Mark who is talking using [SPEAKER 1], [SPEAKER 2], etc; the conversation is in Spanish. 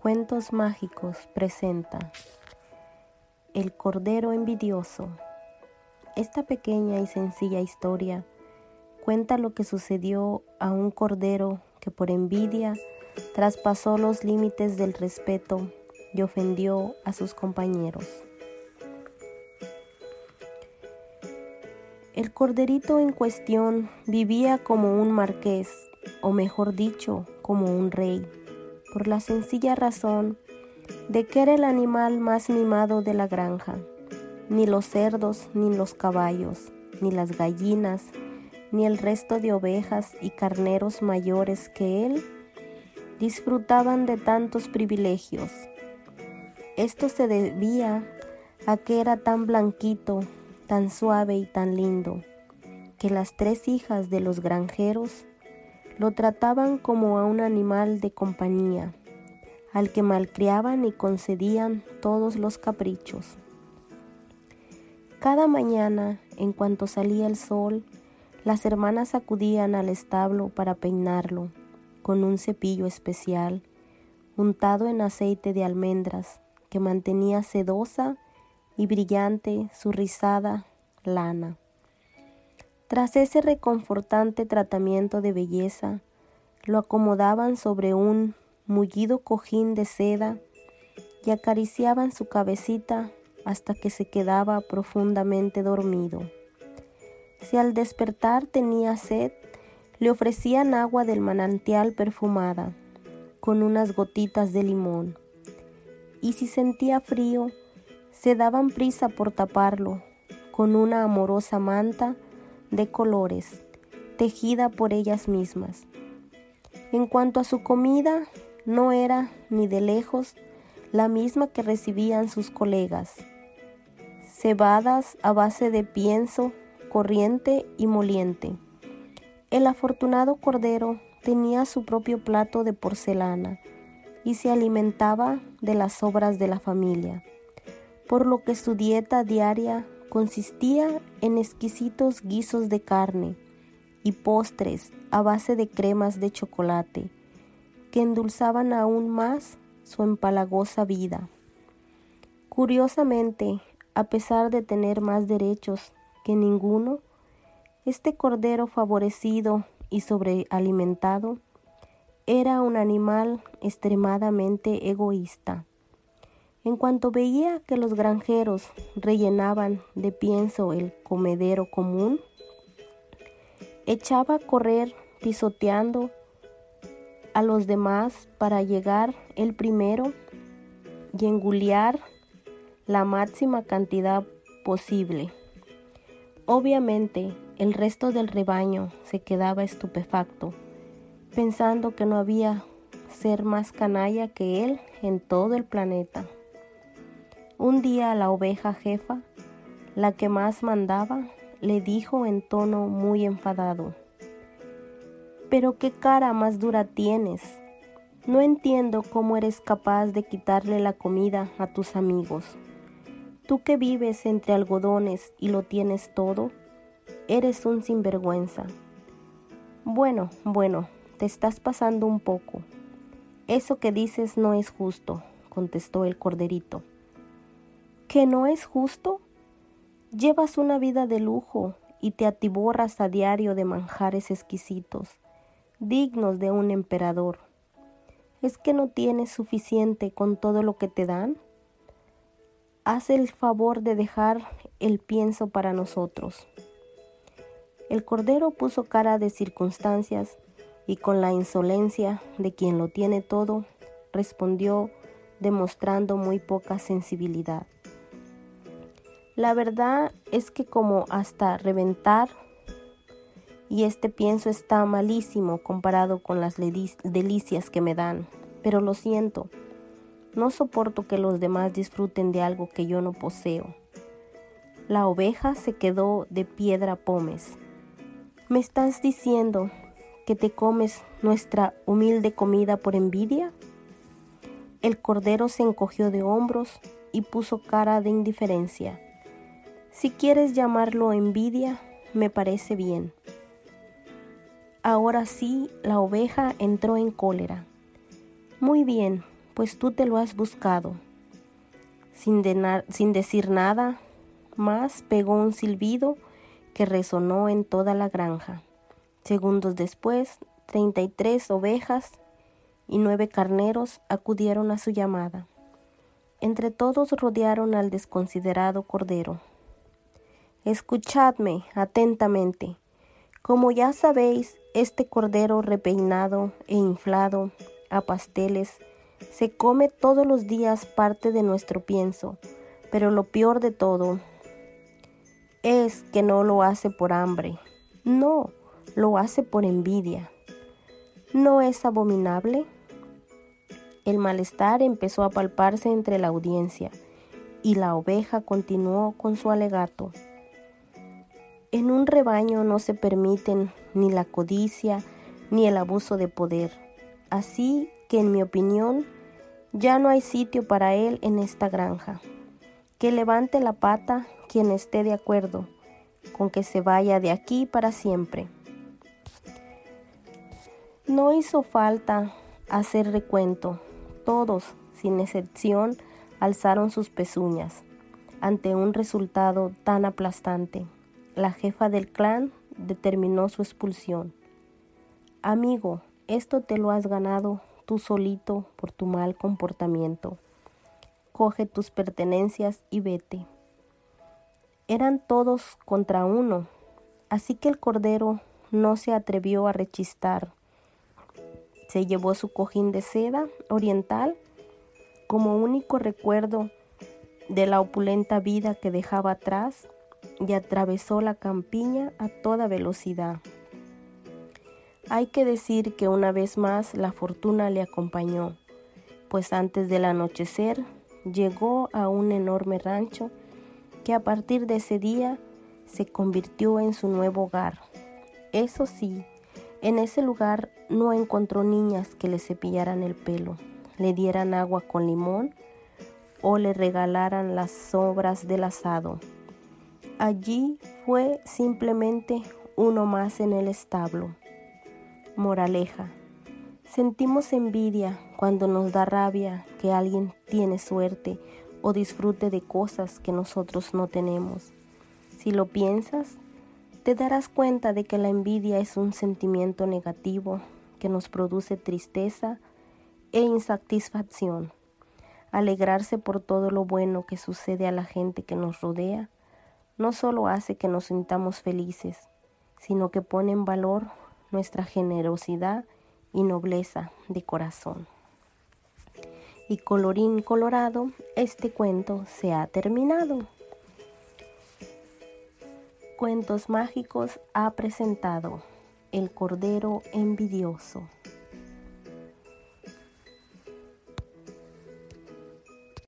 [SPEAKER 1] Cuentos Mágicos presenta El Cordero Envidioso. Esta pequeña y sencilla historia cuenta lo que sucedió a un cordero que por envidia traspasó los límites del respeto y ofendió a sus compañeros. El corderito en cuestión vivía como un marqués, o mejor dicho, como un rey por la sencilla razón de que era el animal más mimado de la granja. Ni los cerdos, ni los caballos, ni las gallinas, ni el resto de ovejas y carneros mayores que él disfrutaban de tantos privilegios. Esto se debía a que era tan blanquito, tan suave y tan lindo, que las tres hijas de los granjeros lo trataban como a un animal de compañía, al que malcriaban y concedían todos los caprichos. Cada mañana, en cuanto salía el sol, las hermanas acudían al establo para peinarlo con un cepillo especial, untado en aceite de almendras, que mantenía sedosa y brillante su rizada lana. Tras ese reconfortante tratamiento de belleza, lo acomodaban sobre un mullido cojín de seda y acariciaban su cabecita hasta que se quedaba profundamente dormido. Si al despertar tenía sed, le ofrecían agua del manantial perfumada, con unas gotitas de limón. Y si sentía frío, se daban prisa por taparlo, con una amorosa manta de colores, tejida por ellas mismas. En cuanto a su comida, no era ni de lejos la misma que recibían sus colegas. Cebadas a base de pienso, corriente y moliente. El afortunado cordero tenía su propio plato de porcelana y se alimentaba de las sobras de la familia, por lo que su dieta diaria consistía en exquisitos guisos de carne y postres a base de cremas de chocolate que endulzaban aún más su empalagosa vida. Curiosamente, a pesar de tener más derechos que ninguno, este cordero favorecido y sobrealimentado era un animal extremadamente egoísta. En cuanto veía que los granjeros rellenaban de pienso el comedero común, echaba a correr pisoteando a los demás para llegar el primero y enguliar la máxima cantidad posible. Obviamente, el resto del rebaño se quedaba estupefacto, pensando que no había ser más canalla que él en todo el planeta. Un día la oveja jefa, la que más mandaba, le dijo en tono muy enfadado, Pero qué cara más dura tienes. No entiendo cómo eres capaz de quitarle la comida a tus amigos. Tú que vives entre algodones y lo tienes todo, eres un sinvergüenza. Bueno, bueno, te estás pasando un poco. Eso que dices no es justo, contestó el corderito que no es justo? Llevas una vida de lujo y te atiborras a diario de manjares exquisitos, dignos de un emperador. ¿Es que no tienes suficiente con todo lo que te dan? Haz el favor de dejar el pienso para nosotros. El cordero puso cara de circunstancias y con la insolencia de quien lo tiene todo, respondió demostrando muy poca sensibilidad. La verdad es que como hasta reventar y este pienso está malísimo comparado con las delicias que me dan, pero lo siento, no soporto que los demás disfruten de algo que yo no poseo. La oveja se quedó de piedra pomes. ¿Me estás diciendo que te comes nuestra humilde comida por envidia? El cordero se encogió de hombros y puso cara de indiferencia. Si quieres llamarlo envidia, me parece bien. Ahora sí, la oveja entró en cólera. Muy bien, pues tú te lo has buscado. Sin, decir nada más, pegó un silbido que resonó en toda la granja. Segundos después, treinta y tres ovejas y nueve carneros acudieron a su llamada. Entre todos rodearon al desconsiderado cordero. Escuchadme atentamente. Como ya sabéis, este cordero repeinado e inflado a pasteles se come todos los días parte de nuestro pienso, pero lo peor de todo es que no lo hace por hambre, no, lo hace por envidia. ¿No es abominable? El malestar empezó a palparse entre la audiencia y la oveja continuó con su alegato. En un rebaño no se permiten ni la codicia ni el abuso de poder. Así que en mi opinión ya no hay sitio para él en esta granja. Que levante la pata quien esté de acuerdo con que se vaya de aquí para siempre. No hizo falta hacer recuento. Todos, sin excepción, alzaron sus pezuñas ante un resultado tan aplastante la jefa del clan determinó su expulsión. Amigo, esto te lo has ganado tú solito por tu mal comportamiento. Coge tus pertenencias y vete. Eran todos contra uno, así que el cordero no se atrevió a rechistar. Se llevó su cojín de seda oriental como único recuerdo de la opulenta vida que dejaba atrás y atravesó la campiña a toda velocidad. Hay que decir que una vez más la fortuna le acompañó, pues antes del anochecer llegó a un enorme rancho que a partir de ese día se convirtió en su nuevo hogar. Eso sí, en ese lugar no encontró niñas que le cepillaran el pelo, le dieran agua con limón o le regalaran las sobras del asado. Allí fue simplemente uno más en el establo. Moraleja. Sentimos envidia cuando nos da rabia que alguien tiene suerte o disfrute de cosas que nosotros no tenemos. Si lo piensas, te darás cuenta de que la envidia es un sentimiento negativo que nos produce tristeza e insatisfacción. Alegrarse por todo lo bueno que sucede a la gente que nos rodea no solo hace que nos sintamos felices, sino que pone en valor nuestra generosidad y nobleza de corazón. Y colorín colorado, este cuento se ha terminado. Cuentos Mágicos ha presentado El Cordero Envidioso.